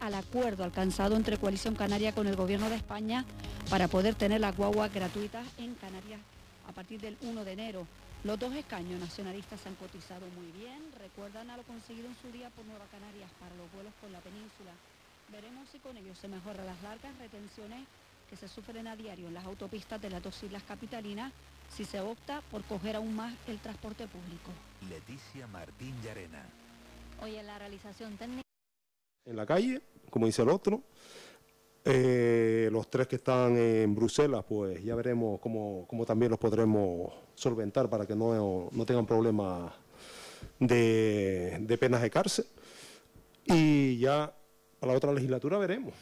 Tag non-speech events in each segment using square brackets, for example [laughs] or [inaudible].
al acuerdo alcanzado entre Coalición Canaria con el Gobierno de España para poder tener las guaguas gratuitas en Canarias a partir del 1 de enero. Los dos escaños nacionalistas se han cotizado muy bien, recuerdan a lo conseguido en su día por Nueva Canarias para los vuelos con la península. Veremos si con ello se mejoran las largas retenciones que se sufren a diario en las autopistas de las dos islas capitalinas si se opta por coger aún más el transporte público. Leticia Martín Llarena. Oye, la realización técnica... En la calle, como dice el otro, eh, los tres que están en Bruselas, pues ya veremos cómo, cómo también los podremos solventar para que no, no tengan problemas de, de penas de cárcel. Y ya para la otra legislatura veremos.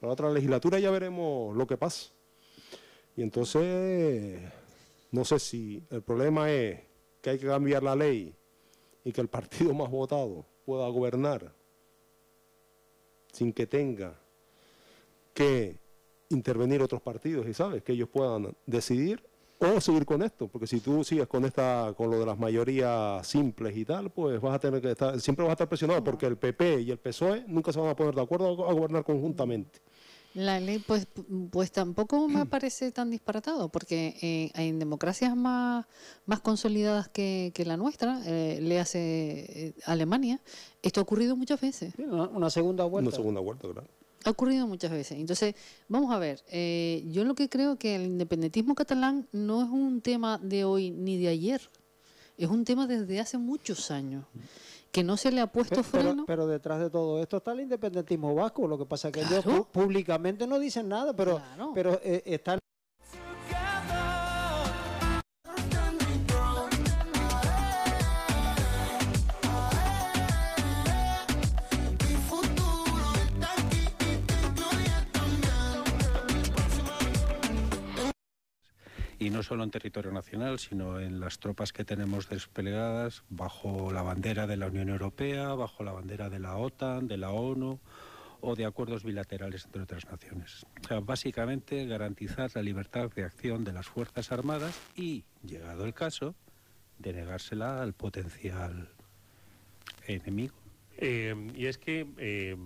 Para la otra legislatura ya veremos lo que pasa. Y entonces, no sé si el problema es que hay que cambiar la ley y que el partido [laughs] más votado pueda gobernar sin que tenga que intervenir otros partidos y sabes que ellos puedan decidir o seguir con esto, porque si tú sigues con esta con lo de las mayorías simples y tal, pues vas a tener que estar siempre vas a estar presionado porque el PP y el PSOE nunca se van a poner de acuerdo a gobernar conjuntamente. La ley, pues, pues tampoco me parece tan disparatado, porque eh, en democracias más, más consolidadas que, que la nuestra, eh, le hace eh, Alemania, esto ha ocurrido muchas veces. Una, una segunda vuelta. Una segunda vuelta, claro. Ha ocurrido muchas veces. Entonces, vamos a ver, eh, yo lo que creo que el independentismo catalán no es un tema de hoy ni de ayer, es un tema desde hace muchos años, que no se le ha puesto Pero, pero- freno. pero detrás de todo esto está el independentismo vasco. Lo que pasa es que ellos Claro. públicamente no dicen nada, pero, Claro. pero eh, están y no solo en territorio nacional, sino en las tropas que tenemos desplegadas bajo la bandera de la Unión Europea, bajo la bandera de la OTAN, de la ONU o de acuerdos bilaterales entre otras naciones. O sea, básicamente garantizar la libertad de acción de las Fuerzas Armadas y, llegado el caso, denegársela al potencial enemigo. Eh, y es que eh,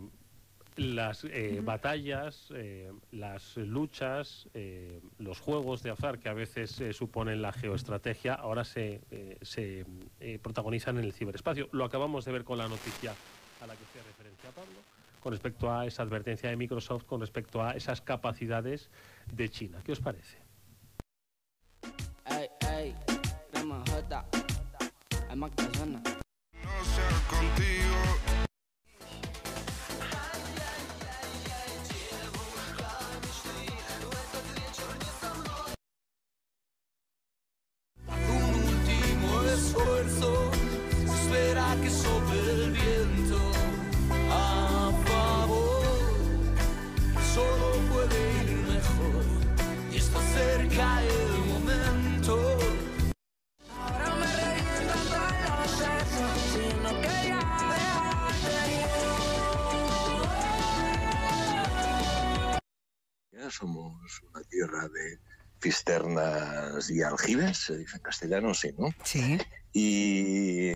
las eh, batallas, eh, las luchas, eh, los juegos de azar que a veces eh, suponen la geoestrategia, ahora se, eh, se eh, protagonizan en el ciberespacio. Lo acabamos de ver con la noticia a la que hacía referencia Pablo, con respecto a esa advertencia de Microsoft, con respecto a esas capacidades de China. ¿Qué os parece? Ey, ey, no me que sople el viento a favor. Solo puede ir mejor y está cerca el momento. Ahora me revientan todos los sesos, sino que ya Ya somos una tierra de cisternas y aljibes, se dice en castellano, sí, ¿no? Sí. Y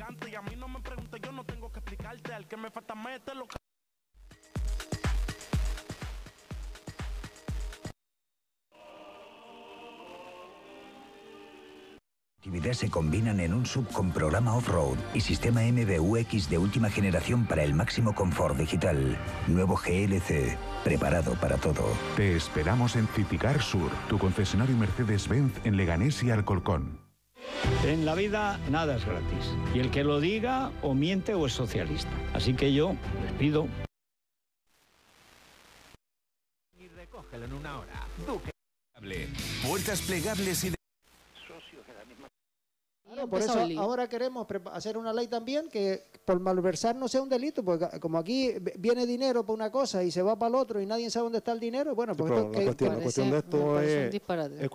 Picantes. Y a mí no me preguntes, yo no tengo que explicarte. Al que me falta mételo. Actividades se combinan en un sub con programa off-road y sistema MBUX de última generación para el máximo confort digital. Nuevo GLC, preparado para todo. Te esperamos en Citicar Sur, tu concesionario Mercedes-Benz en Leganés y Alcolcón. En la vida nada es gratis. Y el que lo diga o miente o es socialista. Así que yo les pido Y recógelo en una hora. Duque. Puertas plegables y de... Claro, por eso ahora queremos hacer una ley también que por malversar no sea un delito, porque como aquí viene dinero para una cosa y se va para el otro y nadie sabe dónde está el dinero, bueno, pues pero esto la que- cuestión, la que- cuestión de esto parece un es, disparate. es